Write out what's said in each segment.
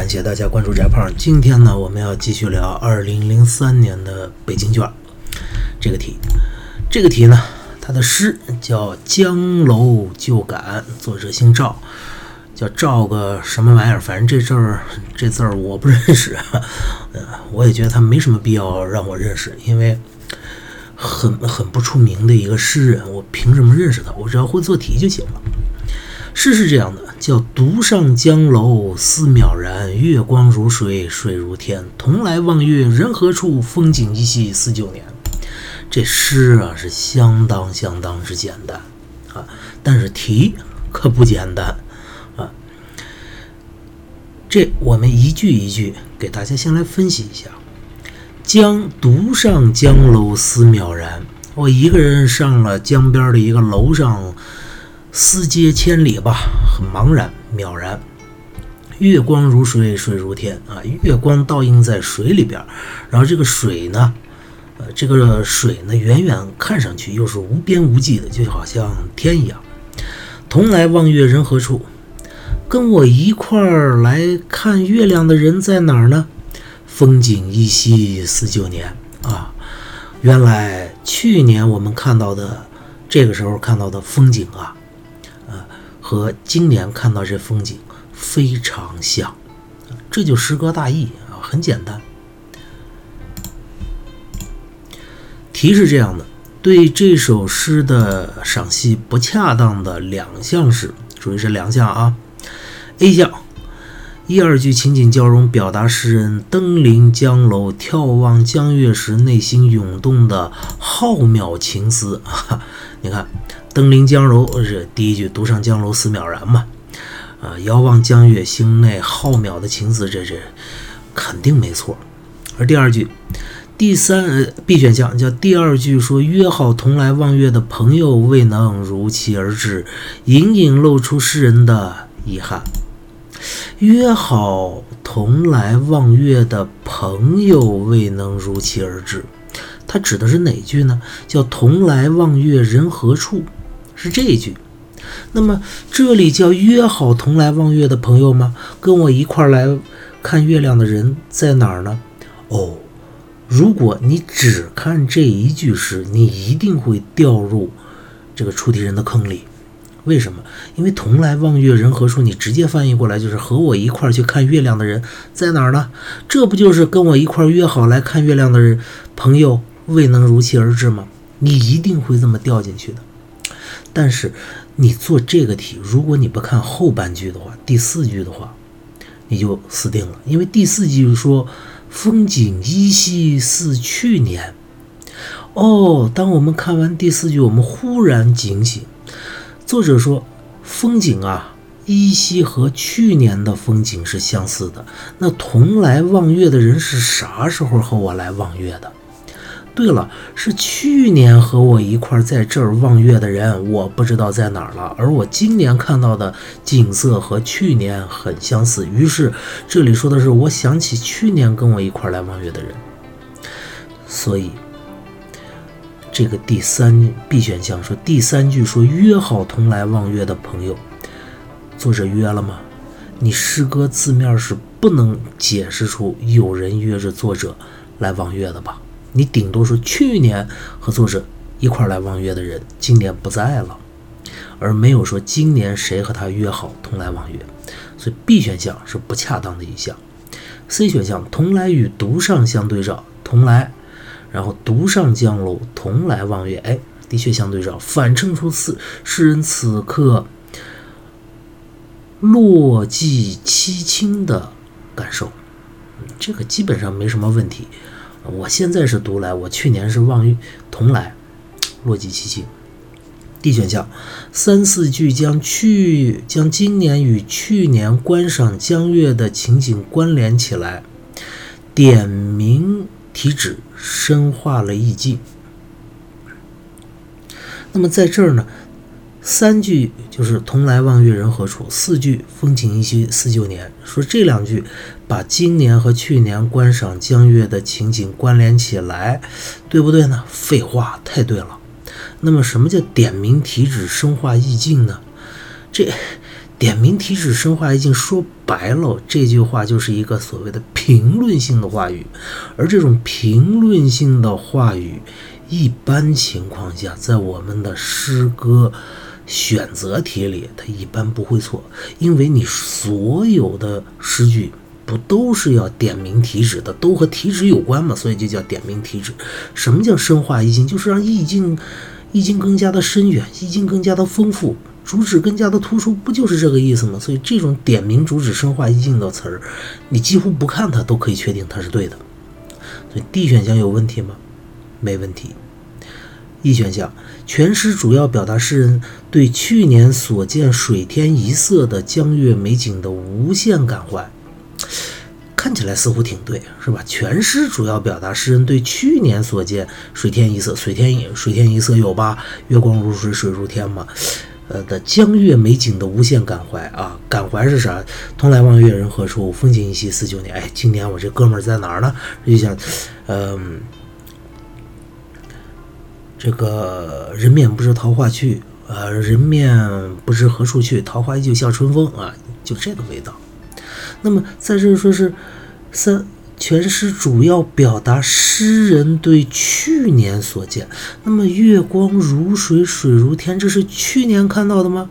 感谢大家关注翟胖。今天呢，我们要继续聊二零零三年的北京卷这个题。这个题呢，它的诗叫《江楼旧感》，作者姓赵，叫赵个什么玩意儿？反正这字儿这字儿我不认识，呃，我也觉得他没什么必要让我认识，因为很很不出名的一个诗人，我凭什么认识他？我只要会做题就行了。诗是这样的，叫“独上江楼思渺然，月光如水，水如天。同来望月人何处？风景依稀似旧年。”这诗啊是相当相当之简单啊，但是题可不简单啊。这我们一句一句给大家先来分析一下：“江独上江楼思渺然。”我一个人上了江边的一个楼上。思接千里吧，很茫然渺然。月光如水，水如天啊！月光倒映在水里边，然后这个水呢，呃，这个水呢，远远看上去又是无边无际的，就好像天一样。同来望月人何处？跟我一块儿来看月亮的人在哪儿呢？风景依稀似旧年啊！原来去年我们看到的，这个时候看到的风景啊。和今年看到这风景非常像，这就诗歌大意啊，很简单。题是这样的：对这首诗的赏析不恰当的两项是，注意是两项啊。A 项，一二句情景交融，表达诗人登临江楼眺望江月时内心涌动的浩渺情思。你看。登临江楼是第一句，独上江楼思渺然嘛，啊，遥望江月，星内浩渺的情思，这这肯定没错。而第二句，第三呃 B 选项叫第二句说约好同来望月的朋友未能如期而至，隐隐露出诗人的遗憾。约好同来望月的朋友未能如期而至，它指的是哪句呢？叫同来望月人何处？是这一句，那么这里叫约好同来望月的朋友吗？跟我一块来看月亮的人在哪儿呢？哦，如果你只看这一句诗，你一定会掉入这个出题人的坑里。为什么？因为同来望月人何处？你直接翻译过来就是和我一块去看月亮的人在哪儿呢？这不就是跟我一块约好来看月亮的人朋友未能如期而至吗？你一定会这么掉进去的。但是你做这个题，如果你不看后半句的话，第四句的话，你就死定了。因为第四句说“风景依稀似去年”。哦，当我们看完第四句，我们忽然警醒。作者说，风景啊，依稀和去年的风景是相似的。那同来望月的人是啥时候和我来望月的？对了，是去年和我一块在这儿望月的人，我不知道在哪儿了。而我今年看到的景色和去年很相似，于是这里说的是我想起去年跟我一块来望月的人。所以，这个第三 B 选项说第三句说约好同来望月的朋友，作者约了吗？你诗歌字面是不能解释出有人约着作者来望月的吧？你顶多说去年和作者一块来望月的人今年不在了，而没有说今年谁和他约好同来望月，所以 B 选项是不恰当的一项。C 选项同来与独上相对照，同来，然后独上江楼同来望月，哎，的确相对照，反衬出此诗人此刻落寂凄清的感受，这个基本上没什么问题。我现在是独来，我去年是望月同来，落寂凄清。D 选项三四句将去将今年与去年观赏江月的情景关联起来，点名题指，深化了意境。那么在这儿呢？三句就是“同来望月人何处”，四句“风景依稀似旧年”。说这两句把今年和去年观赏江月的情景关联起来，对不对呢？废话，太对了。那么什么叫点名题指、深化意境呢？这点名题旨，生化意境，说白了，这句话就是一个所谓的评论性的话语，而这种评论性的话语，一般情况下，在我们的诗歌选择题里，它一般不会错，因为你所有的诗句不都是要点名题旨的，都和题旨有关嘛，所以就叫点名题旨。什么叫深化意境？就是让意境，意境更加的深远，意境更加的丰富。主旨更加的突出，不就是这个意思吗？所以这种点名主旨、深化意境的词儿，你几乎不看它都可以确定它是对的。所以 D 选项有问题吗？没问题。E 选项，全诗主要表达诗人对去年所见水天一色的江月美景的无限感怀，看起来似乎挺对，是吧？全诗主要表达诗人对去年所见水天一色，水天一水天一色有吧？月光如水，水如天嘛。呃的江月美景的无限感怀啊，感怀是啥？同来望月人何处？风景依稀似旧年。哎，今年我这哥们儿在哪儿呢？就想，嗯，这个人面不知桃花去，呃，人面不知何处去，桃花依旧笑春风啊，就这个味道。那么在这说是三。全诗主要表达诗人对去年所见。那么月光如水，水如天，这是去年看到的吗？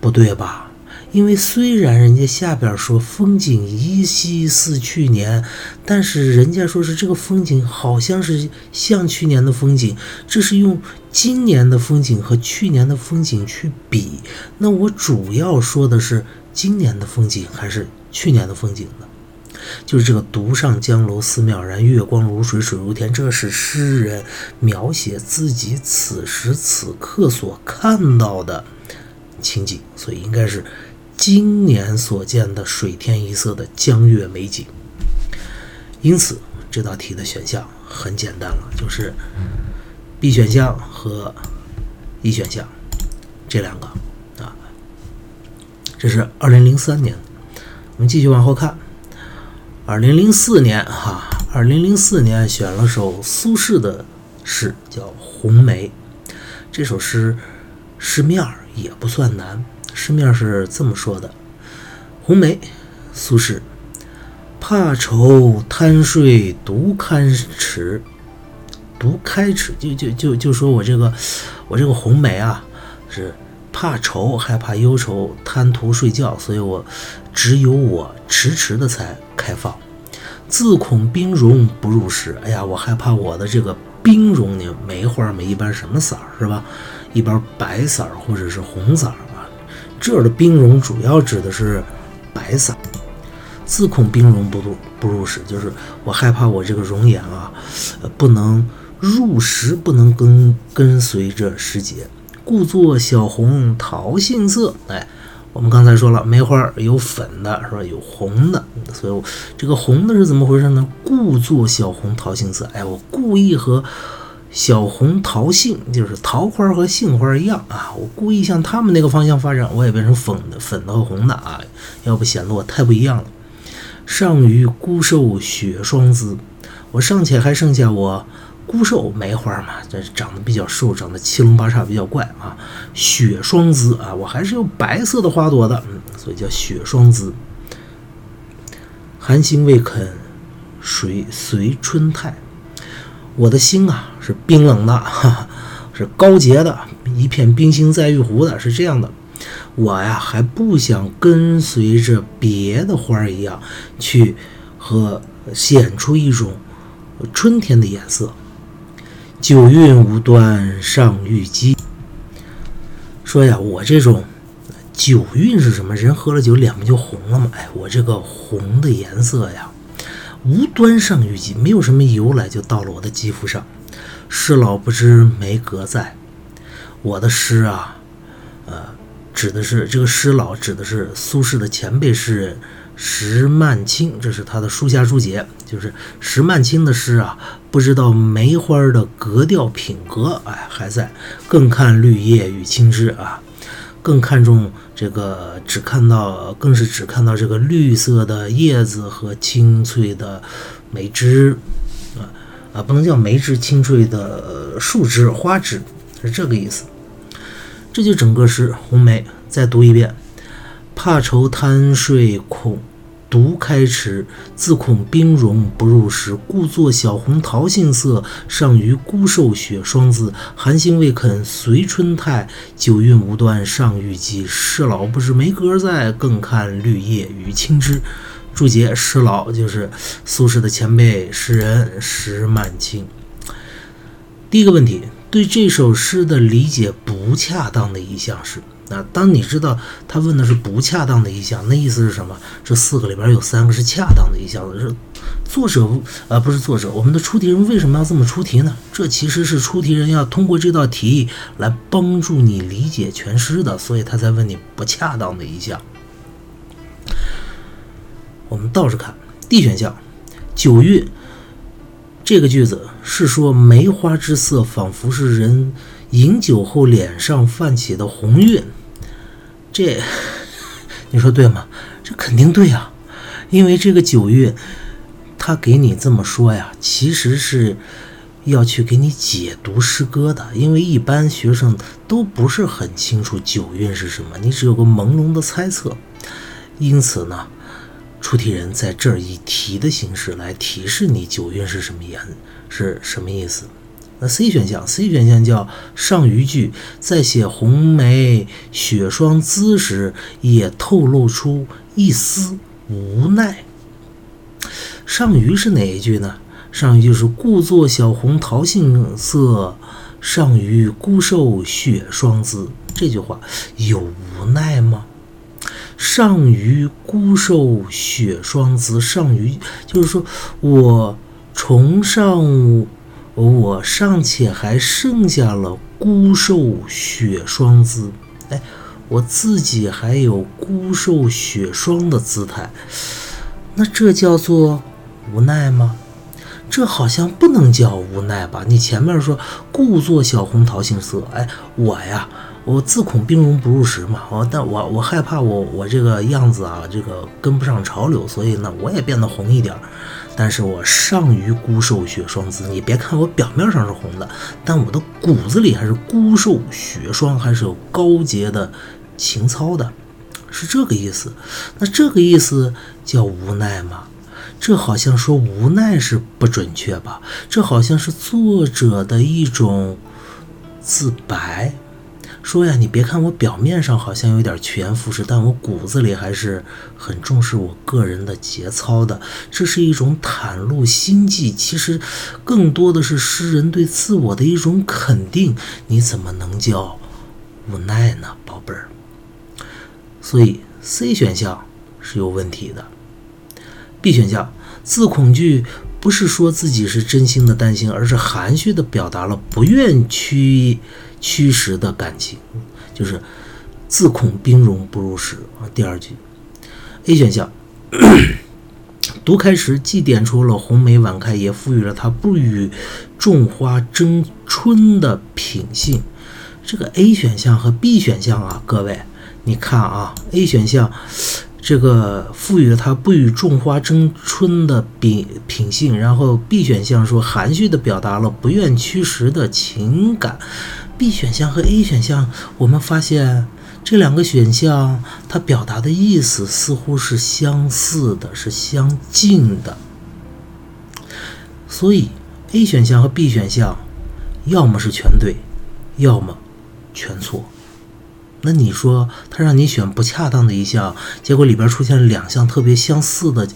不对吧？因为虽然人家下边说风景依稀似去年，但是人家说是这个风景好像是像去年的风景，这是用今年的风景和去年的风景去比。那我主要说的是今年的风景还是去年的风景呢？就是这个“独上江楼思渺然，月光如水，水如天”，这是诗人描写自己此时此刻所看到的情景，所以应该是今年所见的水天一色的江月美景。因此，这道题的选项很简单了，就是 B 选项和 E 选项这两个啊。这是二零零三年，我们继续往后看。二零零四年，哈，二零零四年选了首苏轼的诗，叫《红梅》。这首诗诗面儿也不算难，诗面是这么说的：“红梅，苏轼，怕愁贪睡独堪迟，独开迟，就就就就说我这个我这个红梅啊，是怕愁，害怕忧愁，贪图睡觉，所以我只有我迟迟的才。”开放，自恐冰融不入时。哎呀，我害怕我的这个冰融呢，梅花嘛，一般什么色儿是吧？一般白色儿或者是红色儿。这儿的冰融主要指的是白色。自恐冰融不入不入时，就是我害怕我这个容颜啊，呃，不能入时，不能跟跟随着时节，故作小红桃杏色。哎。我们刚才说了，梅花有粉的，是吧？有红的，所以这个红的是怎么回事呢？故作小红桃杏色，哎，我故意和小红桃杏，就是桃花和杏花一样啊，我故意向他们那个方向发展，我也变成粉的、粉的和红的啊，要不显得我太不一样了。上余孤瘦雪霜姿，我尚且还剩下我。孤瘦梅花嘛，这长得比较瘦，长得七龙八叉，比较怪啊。雪霜姿啊，我还是有白色的花朵的，嗯，所以叫雪霜姿。寒心未肯随随春态，我的心啊是冰冷的，哈哈，是高洁的，一片冰心在玉壶的，是这样的。我呀还不想跟随着别的花儿一样，去和显出一种春天的颜色。酒韵无端上玉肌。说呀，我这种酒韵是什么？人喝了酒脸不就红了吗？哎，我这个红的颜色呀，无端上玉肌，没有什么由来就到了我的肌肤上。诗老不知梅格在，我的诗啊，呃，指的是这个诗老，指的是苏轼的前辈诗人。石曼青，这是他的书下注解，就是石曼青的诗啊，不知道梅花的格调品格，哎，还在，更看绿叶与青枝啊，更看重这个，只看到，更是只看到这个绿色的叶子和青翠的梅枝，啊啊，不能叫梅枝，青翠的树枝、花枝，是这个意思。这就整个是《红梅》，再读一遍。怕愁贪睡恐。独开池，自恐冰融不入时，故作小红桃杏色，上于孤瘦雪霜姿。寒星未肯随春态，酒韵无端上玉肌。诗老不知梅阁在，更看绿叶与青枝。注解：诗老就是苏轼的前辈诗人石曼卿。第一个问题，对这首诗的理解不恰当的一项是。那当你知道他问的是不恰当的意象，那意思是什么？这四个里边有三个是恰当的意象。是作者呃不是作者，我们的出题人为什么要这么出题呢？这其实是出题人要通过这道题来帮助你理解全诗的，所以他才问你不恰当的意象。我们倒着看，D 选项“九月”这个句子是说梅花之色，仿佛是人饮酒后脸上泛起的红晕。这，你说对吗？这肯定对呀，因为这个九月，他给你这么说呀，其实是要去给你解读诗歌的。因为一般学生都不是很清楚九韵是什么，你只有个朦胧的猜测。因此呢，出题人在这儿以题的形式来提示你九韵是什么颜，是什么意思。那 C 选项，C 选项叫上虞句，在写红梅雪霜姿时，也透露出一丝无奈。上虞是哪一句呢？上虞就是“故作小红桃杏色，上虞孤瘦雪霜姿”这句话有无奈吗？上虞孤瘦雪霜姿，上虞就是说我崇尚。我尚且还剩下了孤瘦雪霜姿，哎，我自己还有孤瘦雪霜的姿态，那这叫做无奈吗？这好像不能叫无奈吧？你前面说故作小红桃杏色，哎，我呀，我自恐冰融不入时嘛，我但我我害怕我我这个样子啊，这个跟不上潮流，所以呢，我也变得红一点。但是我上于孤瘦雪霜姿，你别看我表面上是红的，但我的骨子里还是孤瘦雪霜，还是有高洁的情操的，是这个意思。那这个意思叫无奈吗？这好像说无奈是不准确吧？这好像是作者的一种自白。说呀，你别看我表面上好像有点趋炎附势，但我骨子里还是很重视我个人的节操的。这是一种袒露心迹，其实更多的是诗人对自我的一种肯定。你怎么能叫无奈呢，宝贝儿？所以 C 选项是有问题的。B 选项，自恐惧不是说自己是真心的担心，而是含蓄的表达了不愿屈。驱使的感情，就是自恐冰融不入时啊。第二句，A 选项，读开时既点出了红梅晚开，也赋予了它不与种花争春的品性。这个 A 选项和 B 选项啊，各位，你看啊，A 选项这个赋予了它不与种花争春的品品性，然后 B 选项说含蓄的表达了不愿驱使的情感。B 选项和 A 选项，我们发现这两个选项它表达的意思似乎是相似的，是相近的。所以 A 选项和 B 选项要么是全对，要么全错。那你说他让你选不恰当的一项，结果里边出现了两项特别相似的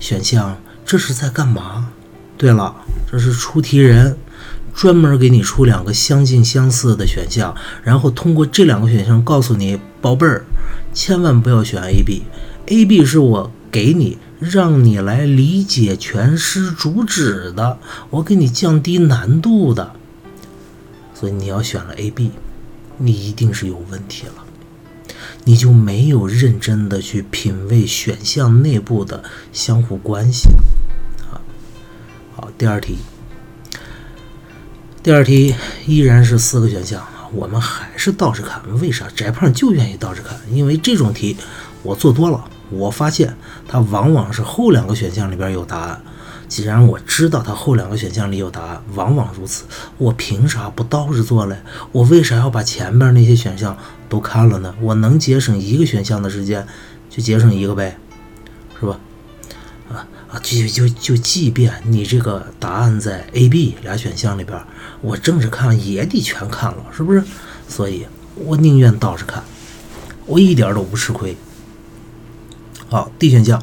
选项，这是在干嘛？对了，这是出题人。专门给你出两个相近相似的选项，然后通过这两个选项告诉你，宝贝儿，千万不要选 A、B。A、B 是我给你，让你来理解全诗主旨的，我给你降低难度的。所以你要选了 A、B，你一定是有问题了，你就没有认真的去品味选项内部的相互关系。好，好，第二题。第二题依然是四个选项啊，我们还是倒着看。为啥翟胖就愿意倒着看？因为这种题我做多了，我发现它往往是后两个选项里边有答案。既然我知道它后两个选项里有答案，往往如此，我凭啥不倒着做嘞？我为啥要把前边那些选项都看了呢？我能节省一个选项的时间，就节省一个呗，是吧？啊啊，就就就，即便你这个答案在 A、B 俩选项里边，我正着看也得全看了，是不是？所以我宁愿倒着看，我一点都不吃亏。好，D 选项，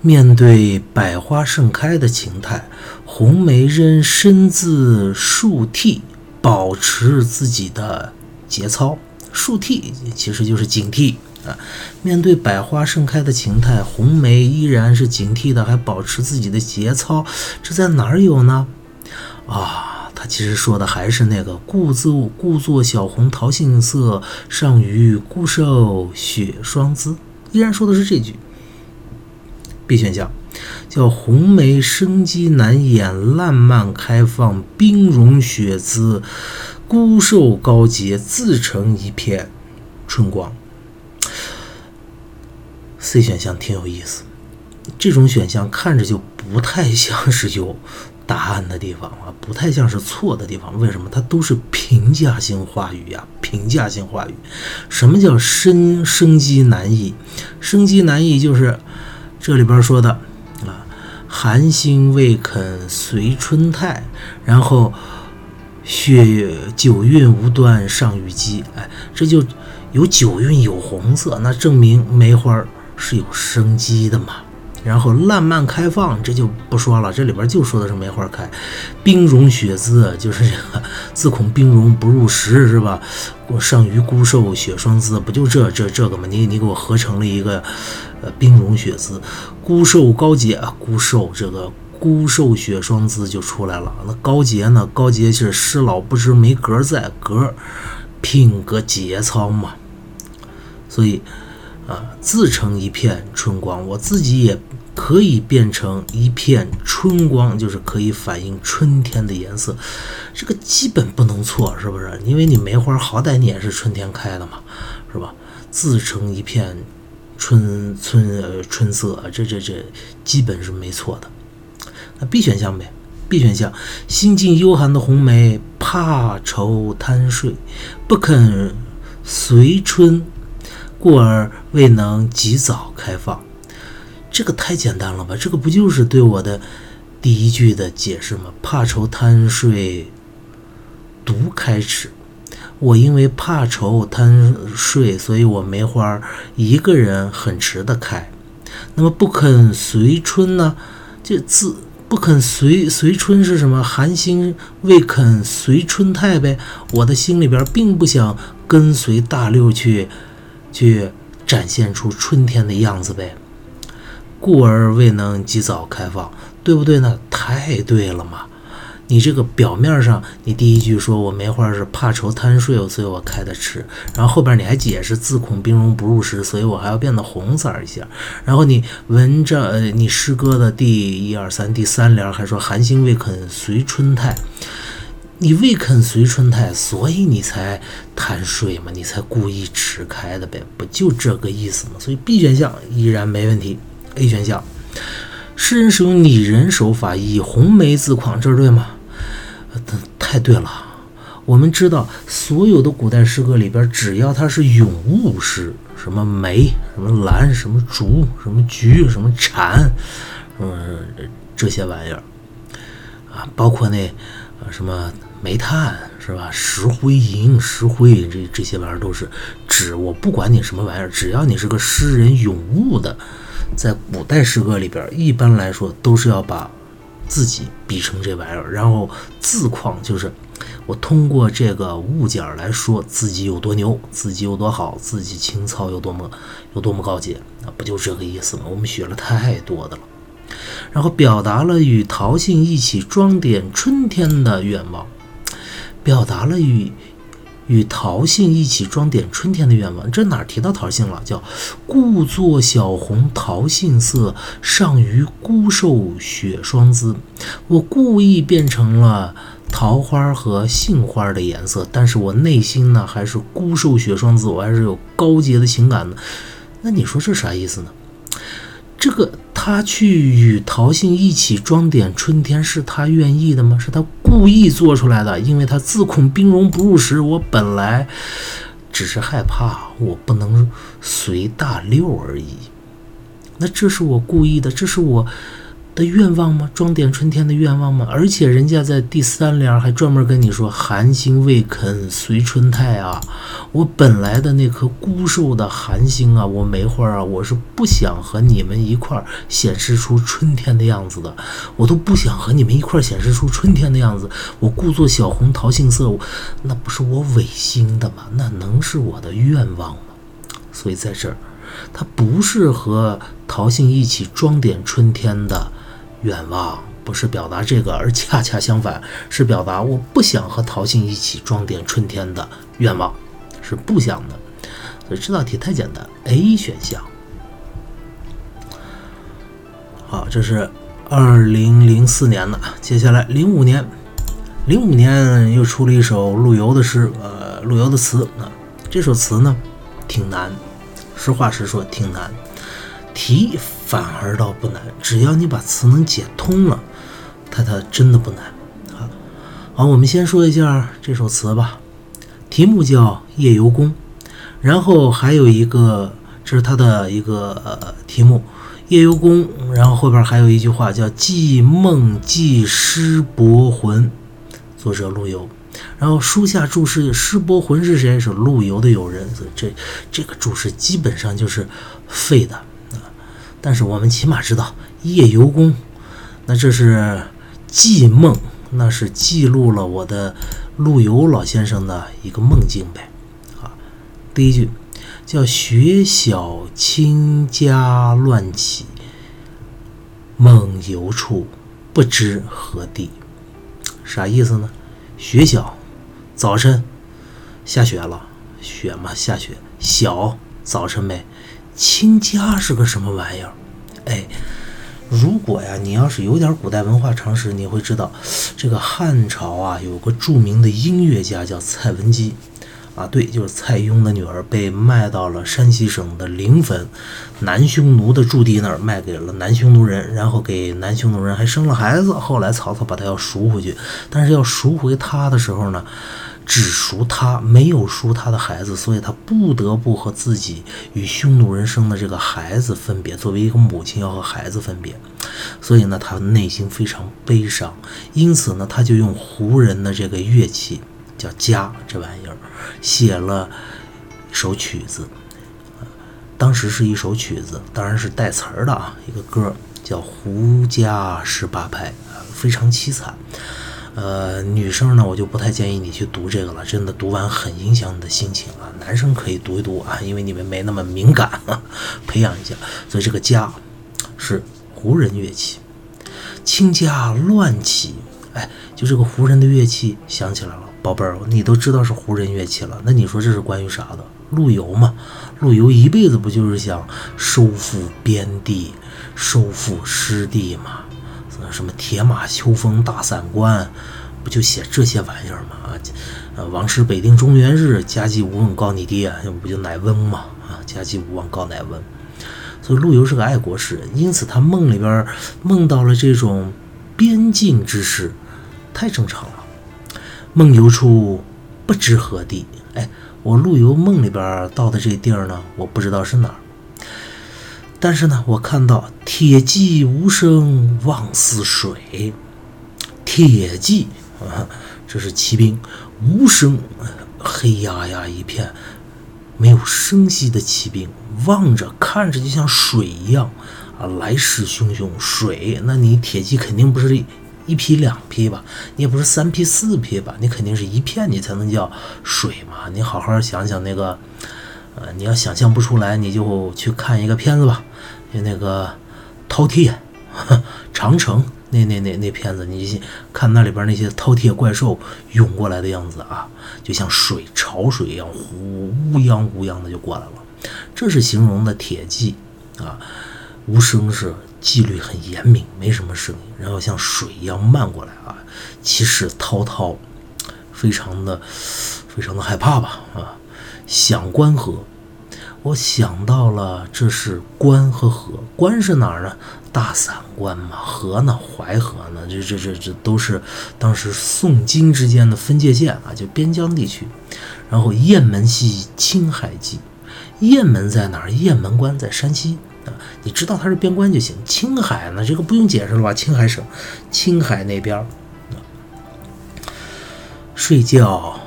面对百花盛开的情态，红梅仍身自竖替，保持自己的节操。竖替其实就是警惕啊。面对百花盛开的情态，红梅依然是警惕的，还保持自己的节操。这在哪儿有呢？啊，他其实说的还是那个“故作故作小红桃杏色，上与孤瘦雪霜姿”。依然说的是这句。B 选项叫“红梅生机难掩，烂漫开放，冰融雪姿，孤瘦高洁，自成一片春光。”C 选项挺有意思，这种选项看着就不太像是有答案的地方啊，不太像是错的地方。为什么？它都是评价性话语呀，评价性话语。什么叫生生机难抑？生机难抑就是这里边说的啊，寒心未肯随春态，然后雪九韵无端上虞姬。哎，这就有九韵有红色，那证明梅花是有生机的嘛。然后烂漫开放，这就不说了，这里边就说的是梅花开。冰融雪姿，就是这个自恐冰融不入时，是吧？我上虞孤瘦雪霜姿，不就这这这个吗？你你给我合成了一个呃冰融雪姿，孤瘦高洁啊，孤瘦这个孤瘦雪霜姿就出来了。那高洁呢？高洁是师老不知没格在，格品格节操嘛。所以啊，自成一片春光，我自己也。可以变成一片春光，就是可以反映春天的颜色，这个基本不能错，是不是？因为你梅花好歹你也是春天开的嘛，是吧？自成一片春春呃春色，这这这基本是没错的。那 B 选项呗，B 选项，心境幽寒的红梅怕愁贪睡，不肯随春，故而未能及早开放。这个太简单了吧？这个不就是对我的第一句的解释吗？怕愁贪睡，独开始。我因为怕愁贪睡，所以我梅花一个人很迟的开。那么不肯随春呢？这字不肯随随春是什么？寒心未肯随春态呗。我的心里边并不想跟随大六去，去展现出春天的样子呗。故而未能及早开放，对不对呢？太对了嘛！你这个表面上，你第一句说我梅花是怕愁贪睡，所以我开的迟。然后后边你还解释自恐冰融不入时，所以我还要变得红色一下。然后你闻着，呃，你诗歌的第一二三第三联还说寒心未肯随春态，你未肯随春态，所以你才贪睡嘛，你才故意迟开的呗，不就这个意思吗？所以 B 选项依然没问题。A 选项，诗人使用拟人手法，以红梅自况，这是对吗？太对了。我们知道，所有的古代诗歌里边，只要它是咏物诗，什么梅、什么兰、什么竹、什么菊、什么蝉，嗯，这些玩意儿啊，包括那什么煤炭是吧？石灰银、石灰这这些玩意儿都是指我不管你什么玩意儿，只要你是个诗人咏物的。在古代诗歌里边，一般来说都是要把自己比成这玩意儿，然后自况就是我通过这个物件来说自己有多牛，自己有多好，自己情操有多么有多么高洁，那不就这个意思吗？我们学了太多的了，然后表达了与陶杏一起装点春天的愿望，表达了与。与桃杏一起装点春天的愿望，这哪提到桃杏了？叫故作小红桃杏色，上于孤瘦雪霜姿。我故意变成了桃花和杏花的颜色，但是我内心呢还是孤瘦雪霜姿，我还是有高洁的情感的。那你说这啥意思呢？这个。他去与陶信一起装点春天，是他愿意的吗？是他故意做出来的，因为他自恐兵戎不入时。我本来只是害怕我不能随大溜而已。那这是我故意的，这是我。的愿望吗？装点春天的愿望吗？而且人家在第三联还专门跟你说“寒星未肯随春态”啊！我本来的那颗孤瘦的寒星啊，我梅花啊，我是不想和你们一块儿显示出春天的样子的，我都不想和你们一块儿显示出春天的样子。我故作小红桃杏色，那不是我违心的吗？那能是我的愿望吗？所以在这儿，它不是和桃杏一起装点春天的。愿望不是表达这个，而恰恰相反，是表达我不想和桃杏一起装点春天的愿望，是不想的。所以这道题太简单，A 选项。好，这是二零零四年的，接下来零五年，零五年又出了一首陆游的诗，呃，陆游的词啊，这首词呢挺难，实话实说挺难。题反而倒不难，只要你把词能解通了，它它真的不难啊。好，我们先说一下这首词吧。题目叫《夜游宫》，然后还有一个，这是它的一个呃题目，《夜游宫》，然后后边还有一句话叫“寄梦寄诗博魂”，作者陆游。然后书下注释“诗博魂”是谁？是陆游的友人。所以这这个注释基本上就是废的。但是我们起码知道夜游宫，那这是记梦，那是记录了我的陆游老先生的一个梦境呗。啊，第一句叫“雪晓清家乱起，梦游处不知何地”，啥意思呢？雪晓，早晨下雪了，雪嘛下雪，晓早晨呗。亲家是个什么玩意儿？哎，如果呀，你要是有点古代文化常识，你会知道，这个汉朝啊，有个著名的音乐家叫蔡文姬，啊，对，就是蔡邕的女儿，被卖到了山西省的临汾南匈奴的驻地那儿，卖给了南匈奴人，然后给南匈奴人还生了孩子。后来曹操把他要赎回去，但是要赎回他的时候呢？只赎他，没有赎他的孩子，所以他不得不和自己与匈奴人生的这个孩子分别。作为一个母亲，要和孩子分别，所以呢，他内心非常悲伤。因此呢，他就用胡人的这个乐器，叫笳这玩意儿，写了一首曲子。当时是一首曲子，当然是带词儿的啊，一个歌叫《胡笳十八拍》，非常凄惨。呃，女生呢，我就不太建议你去读这个了，真的读完很影响你的心情啊。男生可以读一读啊，因为你们没那么敏感，培养一下。所以这个家是胡人乐器，清家乱起，哎，就这个胡人的乐器想起来了。宝贝儿，你都知道是胡人乐器了，那你说这是关于啥的？陆游嘛，陆游一辈子不就是想收复边地、收复失地吗？什么铁马秋风大散关，不就写这些玩意儿吗？啊，王师北定中原日，家祭无忘告你爹，不就乃翁嘛？啊，家祭无忘告乃翁。所以陆游是个爱国诗人，因此他梦里边梦到了这种边境之事，太正常了。梦游处不知何地，哎，我陆游梦里边到的这地儿呢，我不知道是哪儿。但是呢，我看到铁骑无声望似水，铁骑啊，这是骑兵，无声，黑压压一片，没有声息的骑兵，望着看着就像水一样啊，来势汹汹。水，那你铁骑肯定不是一匹两匹吧？你也不是三匹四匹吧？你肯定是一片，你才能叫水嘛。你好好想想那个。呃，你要想象不出来，你就去看一个片子吧，就那个饕餮、长城那那那那片子，你看那里边那些饕餮怪兽涌过来的样子啊，就像水潮水一样，呼乌泱乌泱的就过来了。这是形容的铁骑啊，无声是纪律很严明，没什么声音，然后像水一样漫过来啊，气势滔滔，非常的非常的害怕吧啊。想关河，我想到了，这是关和河。关是哪儿呢？大散关嘛，河呢？淮河呢？这这这这都是当时宋金之间的分界线啊，就边疆地区。然后雁门西，青海记。雁门在哪儿？雁门关在山西啊，你知道它是边关就行。青海呢？这个不用解释了吧？青海省，青海那边儿。睡觉，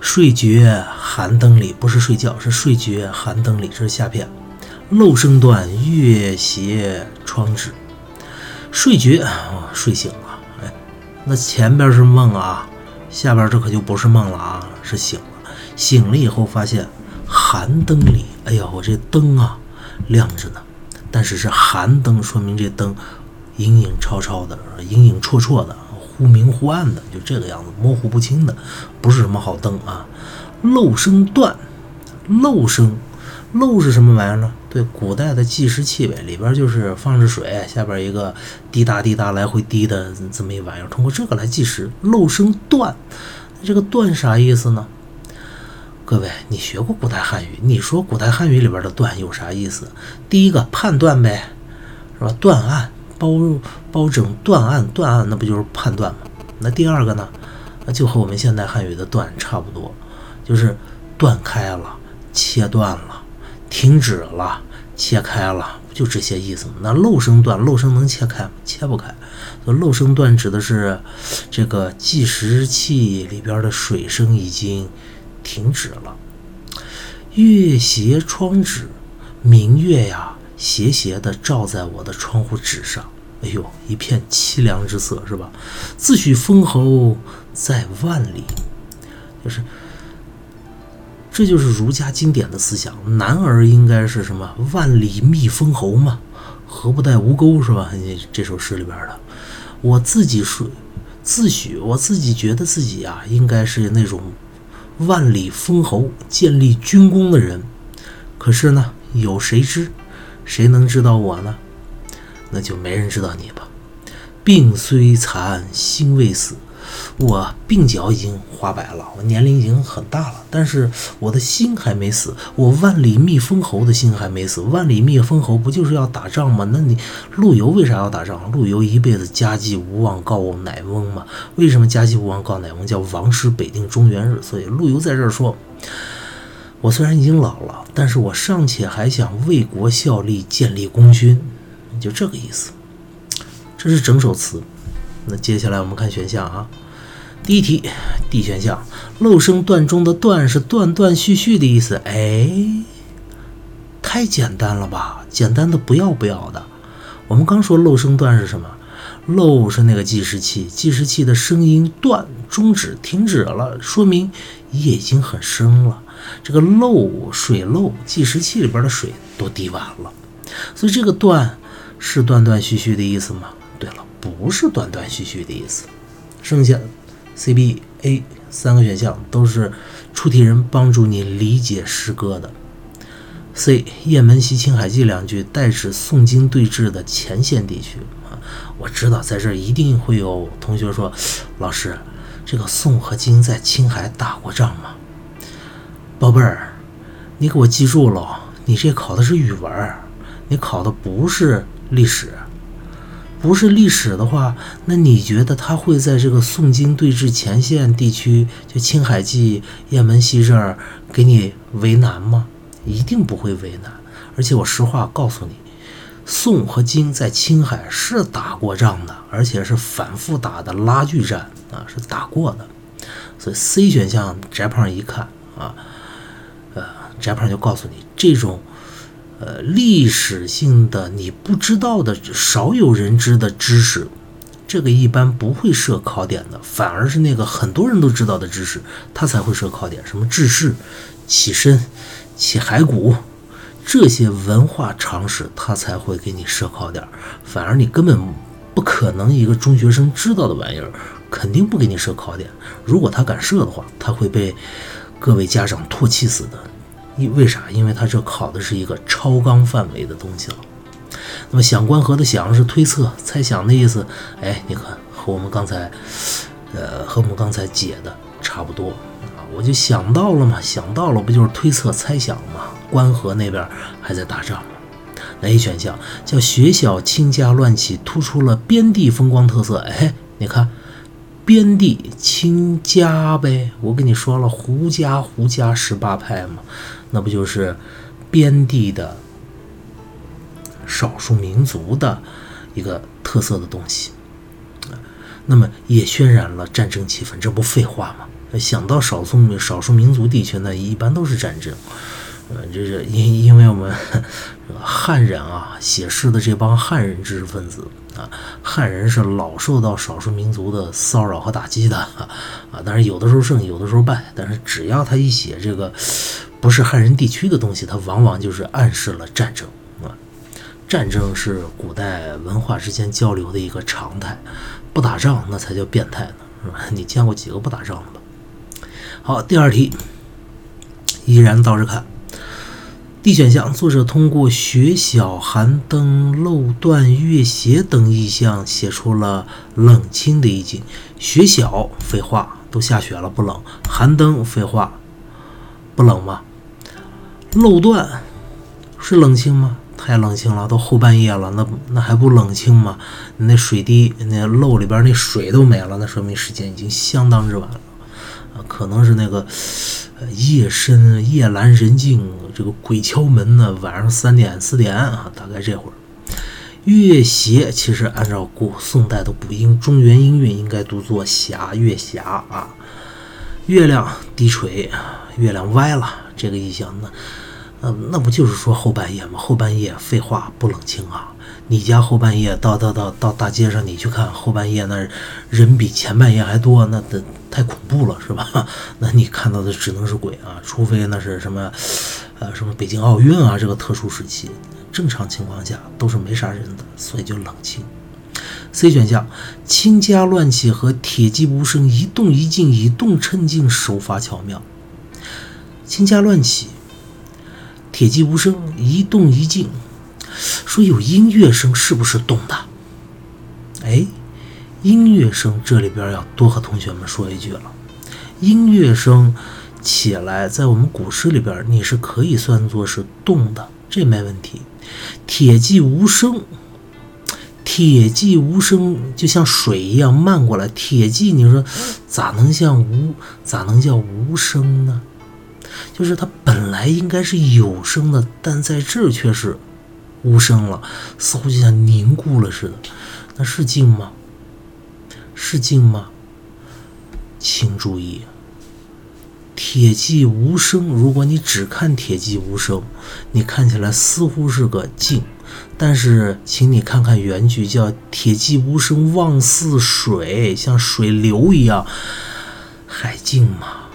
睡觉寒灯里，不是睡觉，是睡觉寒灯里，这是下片。漏声断，月斜窗纸。睡觉，睡醒了。哎，那前边是梦啊，下边这可就不是梦了啊，是醒了。醒了以后发现寒灯里，哎呀，我这灯啊亮着呢，但是是寒灯，说明这灯影影绰绰的，影影绰绰的。忽明忽暗的，就这个样子，模糊不清的，不是什么好灯啊。漏声断，漏声，漏是什么玩意儿呢？对，古代的计时器呗，里边就是放着水，下边一个滴答滴答来回滴的这么一玩意儿，通过这个来计时。漏声断，这个断啥意思呢？各位，你学过古代汉语？你说古代汉语里边的断有啥意思？第一个判断呗，是吧？断案。包包拯断案，断案那不就是判断吗？那第二个呢？那就和我们现代汉语的断差不多，就是断开了、切断了、停止了、切开了，不就这些意思吗？那漏声断，漏声能切开吗？切不开。漏声断指的是这个计时器里边的水声已经停止了。月斜窗纸，明月呀。斜斜地照在我的窗户纸上，哎呦，一片凄凉之色，是吧？自诩封侯在万里，就是，这就是儒家经典的思想。男儿应该是什么？万里觅封侯嘛，何不带吴钩，是吧？你这首诗里边的，我自己说，自诩我自己觉得自己啊，应该是那种万里封侯、建立军功的人。可是呢，有谁知？谁能知道我呢？那就没人知道你吧。病虽残，心未死。我鬓角已经花白了，我年龄已经很大了，但是我的心还没死。我万里觅封侯的心还没死。万里觅封侯不就是要打仗吗？那你陆游为啥要打仗？陆游一辈子家祭无忘告乃翁嘛。为什么家祭无忘告乃翁？叫王师北定中原日。所以陆游在这儿说。我虽然已经老了，但是我尚且还想为国效力，建立功勋，就这个意思。这是整首词。那接下来我们看选项啊。第一题，D 选项，漏声断中的断是断断续续的意思。哎，太简单了吧？简单的不要不要的。我们刚说漏声断是什么？漏是那个计时器，计时器的声音断终止停止了，说明夜已经很深了。这个漏水漏，计时器里边的水都滴完了，所以这个断是断断续续的意思吗？对了，不是断断续续的意思。剩下 C、B、A 三个选项都是出题人帮助你理解诗歌的。C《雁门西青海记》两句代指宋金对峙的前线地区啊，我知道在这儿一定会有同学说，老师，这个宋和金在青海打过仗吗？宝贝儿，你给我记住了，你这考的是语文，你考的不是历史。不是历史的话，那你觉得他会在这个宋金对峙前线地区，就青海记、雁门西这儿给你为难吗？一定不会为难。而且我实话告诉你，宋和金在青海是打过仗的，而且是反复打的拉锯战啊，是打过的。所以 C 选项翟胖一看啊。翟胖就告诉你，这种，呃，历史性的你不知道的、少有人知的知识，这个一般不会设考点的，反而是那个很多人都知道的知识，他才会设考点。什么治世、起身、起骸骨，这些文化常识，他才会给你设考点。反而你根本不可能一个中学生知道的玩意儿，肯定不给你设考点。如果他敢设的话，他会被。各位家长唾弃死的，因为啥？因为他这考的是一个超纲范围的东西了。那么想关河的想是推测、猜想的意思。哎，你看和我们刚才，呃，和我们刚才解的差不多啊。我就想到了嘛，想到了不就是推测、猜想嘛？关河那边还在打仗吗？A 选项叫学小清家乱起，突出了边地风光特色。哎，你看，边地清家呗，我跟你说了，胡家胡家十八派嘛，那不就是边地的少数民族的一个特色的东西？那么也渲染了战争气氛，这不废话吗？想到少数少数民族地区呢，一般都是战争。呃，这是因因为我们 汉人啊，写诗的这帮汉人知识分子啊，汉人是老受到少数民族的骚扰和打击的啊。但是有的时候胜，有的时候败。但是只要他一写这个不是汉人地区的东西，它往往就是暗示了战争啊。战争是古代文化之间交流的一个常态，不打仗那才叫变态呢，是吧？你见过几个不打仗的吧？好，第二题，依然倒着看。D 选项，作者通过雪小、寒灯、漏断、月斜等意象，写出了冷清的意境。雪小，废话，都下雪了，不冷；寒灯，废话，不冷吗？漏断是冷清吗？太冷清了，都后半夜了，那那还不冷清吗？那水滴，那漏里边那水都没了，那说明时间已经相当之晚了啊。可能是那个，夜深夜阑人静，这个鬼敲门呢。晚上三点四点啊，大概这会儿。月斜其实按照古宋代的古音中原音韵，应该读作霞月霞啊。月亮低垂，月亮歪了，这个意象呢，呃，那不就是说后半夜吗？后半夜，废话，不冷清啊。你家后半夜到到到到大街上，你去看后半夜那人比前半夜还多，那得太恐怖了，是吧？那你看到的只能是鬼啊，除非那是什么，呃，什么北京奥运啊这个特殊时期，正常情况下都是没啥人的，所以就冷清。C 选项，清家乱起和铁骑无声，一动一静，以动衬静，手法巧妙。清家乱起，铁骑无声，一动一静。说有音乐声是不是动的？哎，音乐声这里边要多和同学们说一句了。音乐声起来，在我们古诗里边，你是可以算作是动的，这没问题。铁骑无声，铁骑无声就像水一样漫过来。铁骑，你说咋能像无咋能叫无声呢？就是它本来应该是有声的，但在这却是。无声了，似乎就像凝固了似的。那是静吗？是静吗？请注意，铁骑无声。如果你只看铁骑无声，你看起来似乎是个静。但是，请你看看原句，叫“铁骑无声望似水”，像水流一样，还静吗？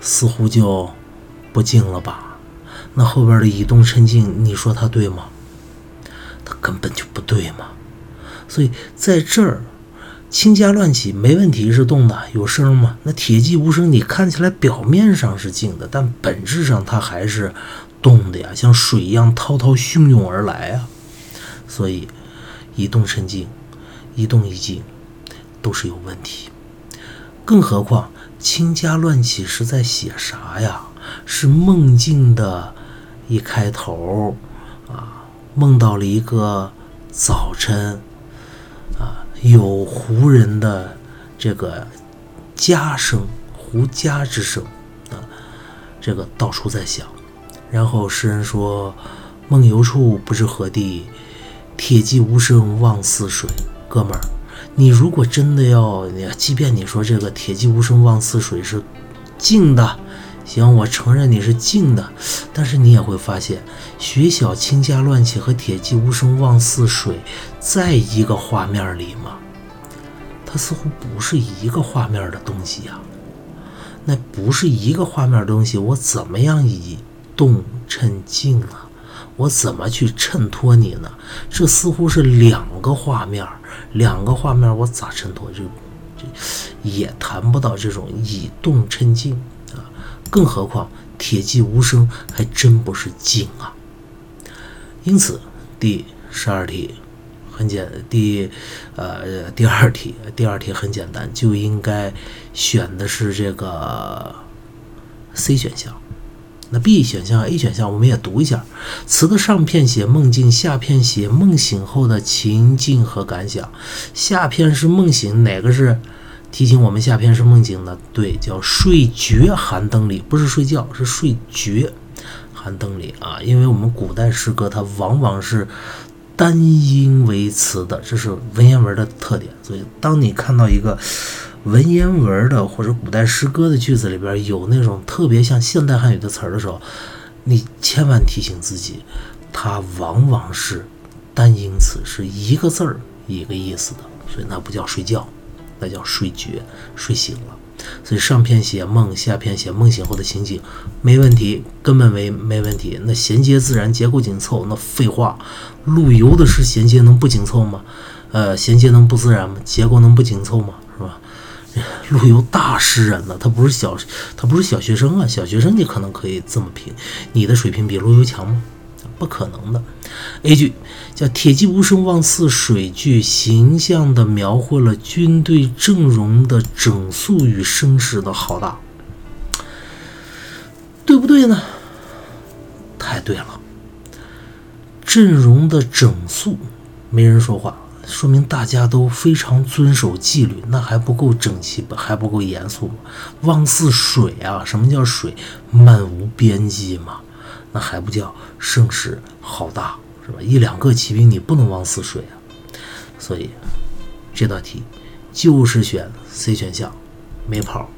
似乎就不静了吧？那后边的“以动称静”，你说它对吗？根本就不对嘛，所以在这儿，清家乱起没问题，是动的，有声嘛？那铁骑无声，你看起来表面上是静的，但本质上它还是动的呀，像水一样滔滔汹涌而来啊。所以一动成静，一动一静都是有问题。更何况清家乱起是在写啥呀？是梦境的一开头啊。梦到了一个早晨，啊，有胡人的这个家声，胡家之声，啊，这个到处在响。然后诗人说：“梦游处不知何地，铁骑无声望似水。”哥们儿，你如果真的要，即便你说这个铁骑无声望似水是静的。行，我承认你是静的，但是你也会发现，雪小清家乱起和铁骑无声望似水，在一个画面里吗？它似乎不是一个画面的东西呀。那不是一个画面的东西，我怎么样以动衬静呢？我怎么去衬托你呢？这似乎是两个画面，两个画面，我咋衬托？这这也谈不到这种以动衬静。更何况铁骑无声，还真不是静啊。因此，第十二题很简，第呃第二题，第二题很简单，就应该选的是这个 C 选项。那 B 选项、A 选项我们也读一下，词的上片写梦境，下片写梦醒后的情境和感想。下片是梦醒，哪个是提醒我们下片是梦境的？对，叫睡觉寒灯里，不是睡觉，是睡觉寒灯里啊。因为我们古代诗歌它往往是单音为词的，这是文言文的特点。所以当你看到一个文言文的或者古代诗歌的句子里边有那种特别像现代汉语的词儿的时候，你千万提醒自己，它往往是单音词，是一个字儿一个意思的，所以那不叫睡觉，那叫睡觉，睡醒了。所以上片写梦，下片写梦醒后的情景，没问题，根本没没问题。那衔接自然，结构紧凑，那废话，陆游的诗衔接能不紧凑吗？呃，衔接能不自然吗？结构能不紧凑吗？是吧？陆游大诗人呢，他不是小，他不是小学生啊。小学生你可能可以这么评，你的水平比陆游强吗？不可能的。A 句叫“铁骑无声望似水”，句形象地描绘了军队阵容的整肃与声势的浩大，对不对呢？太对了。阵容的整肃，没人说话。说明大家都非常遵守纪律，那还不够整齐，还不够严肃吗？望似水啊，什么叫水？漫无边际嘛，那还不叫声势浩大，是吧？一两个骑兵你不能往死水啊。所以这道题就是选 C 选项，没跑。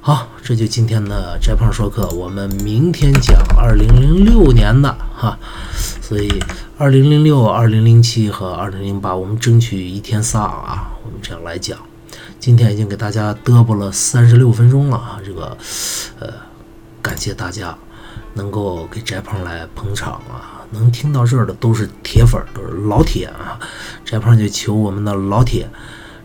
好，这就今天的翟胖说课，我们明天讲二零零六年的哈，所以。二零零六、二零零七和二零零八，我们争取一天仨啊，我们这样来讲。今天已经给大家嘚啵了三十六分钟了啊，这个，呃，感谢大家能够给翟胖来捧场啊，能听到这儿的都是铁粉，都是老铁啊。翟胖就求我们的老铁。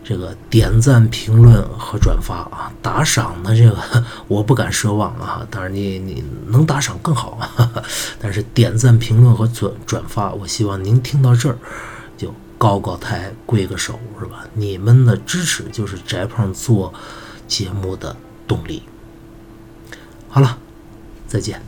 这个点赞、评论和转发啊，打赏的，这个 我不敢奢望啊。当然，你你能打赏更好啊。但是点赞、评论和转转发，我希望您听到这儿就高高抬，跪个手，是吧？你们的支持就是翟胖做节目的动力。好了，再见。